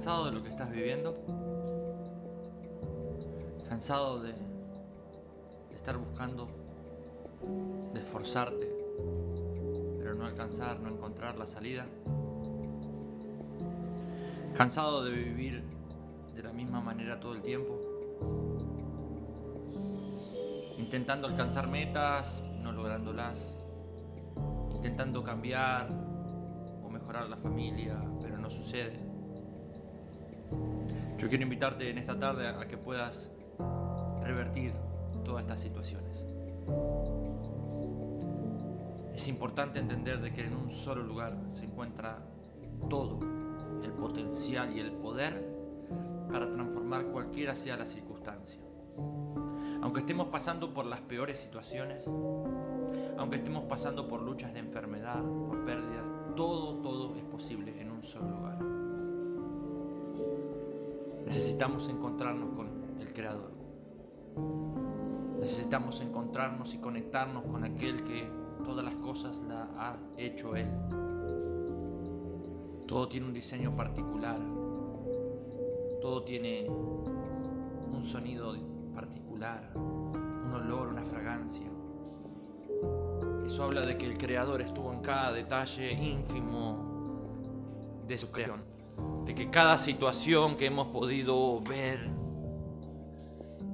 de lo que estás viviendo? ¿Cansado de estar buscando, de esforzarte, pero no alcanzar, no encontrar la salida? ¿Cansado de vivir de la misma manera todo el tiempo? Intentando alcanzar metas, no lográndolas. Intentando cambiar o mejorar la familia, pero no sucede. Yo quiero invitarte en esta tarde a que puedas revertir todas estas situaciones. Es importante entender de que en un solo lugar se encuentra todo el potencial y el poder para transformar cualquiera sea la circunstancia. Aunque estemos pasando por las peores situaciones, aunque estemos pasando por luchas de enfermedad, por pérdidas, todo, todo es posible en un solo lugar. Necesitamos encontrarnos con el Creador. Necesitamos encontrarnos y conectarnos con aquel que todas las cosas la ha hecho Él. Todo tiene un diseño particular. Todo tiene un sonido particular, un olor, una fragancia. Eso habla de que el Creador estuvo en cada detalle ínfimo de su creación. De que cada situación que hemos podido ver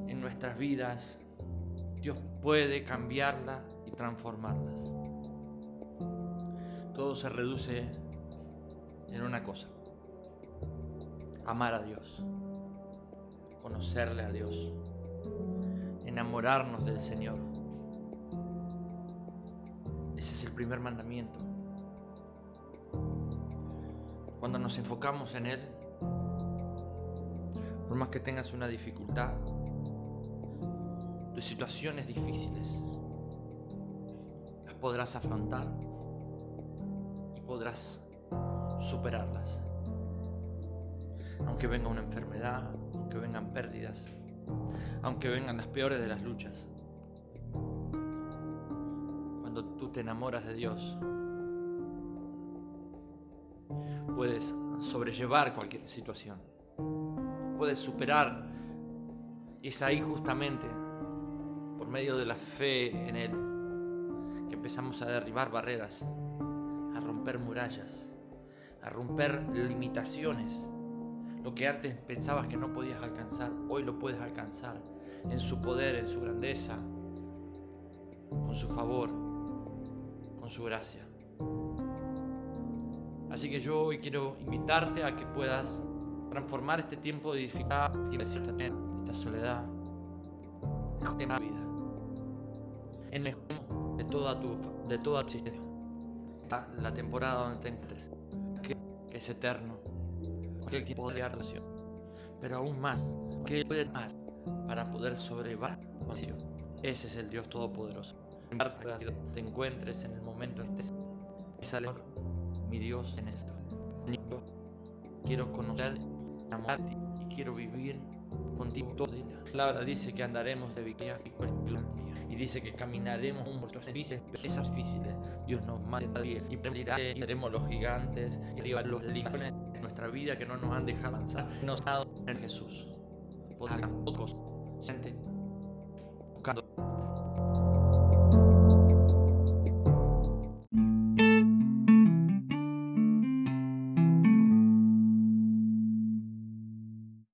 en nuestras vidas, Dios puede cambiarla y transformarlas. Todo se reduce en una cosa. Amar a Dios. Conocerle a Dios. Enamorarnos del Señor. Ese es el primer mandamiento. Cuando nos enfocamos en Él, por más que tengas una dificultad, tus situaciones difíciles, las podrás afrontar y podrás superarlas. Aunque venga una enfermedad, aunque vengan pérdidas, aunque vengan las peores de las luchas. Cuando tú te enamoras de Dios, puedes sobrellevar cualquier situación. Puedes superar. Y es ahí justamente, por medio de la fe en Él, que empezamos a derribar barreras, a romper murallas a romper limitaciones. Lo que antes pensabas que no podías alcanzar, hoy lo puedes alcanzar en su poder, en su grandeza, con su favor, con su gracia. Así que yo hoy quiero invitarte a que puedas transformar este tiempo de dificultad, esta soledad, en tu vida, en el de toda tu, de toda tu existencia, la temporada donde te encuentres es eterno, cualquier tipo de relación, pero aún más, que puede dar para poder sobrevivir Ese es el Dios Todopoderoso. Que te encuentres en el momento en que estés, mi Dios, en esto. Quiero conocer, amarte y quiero vivir contigo todo el día. La palabra dice que andaremos de victoria y dice que caminaremos por difíciles, difíciles. Dios nos manda y permitirá y seremos los gigantes y arriba los límites de nuestra vida que no nos han dejado avanzar. Nos ha dado en Jesús. Gente, buscando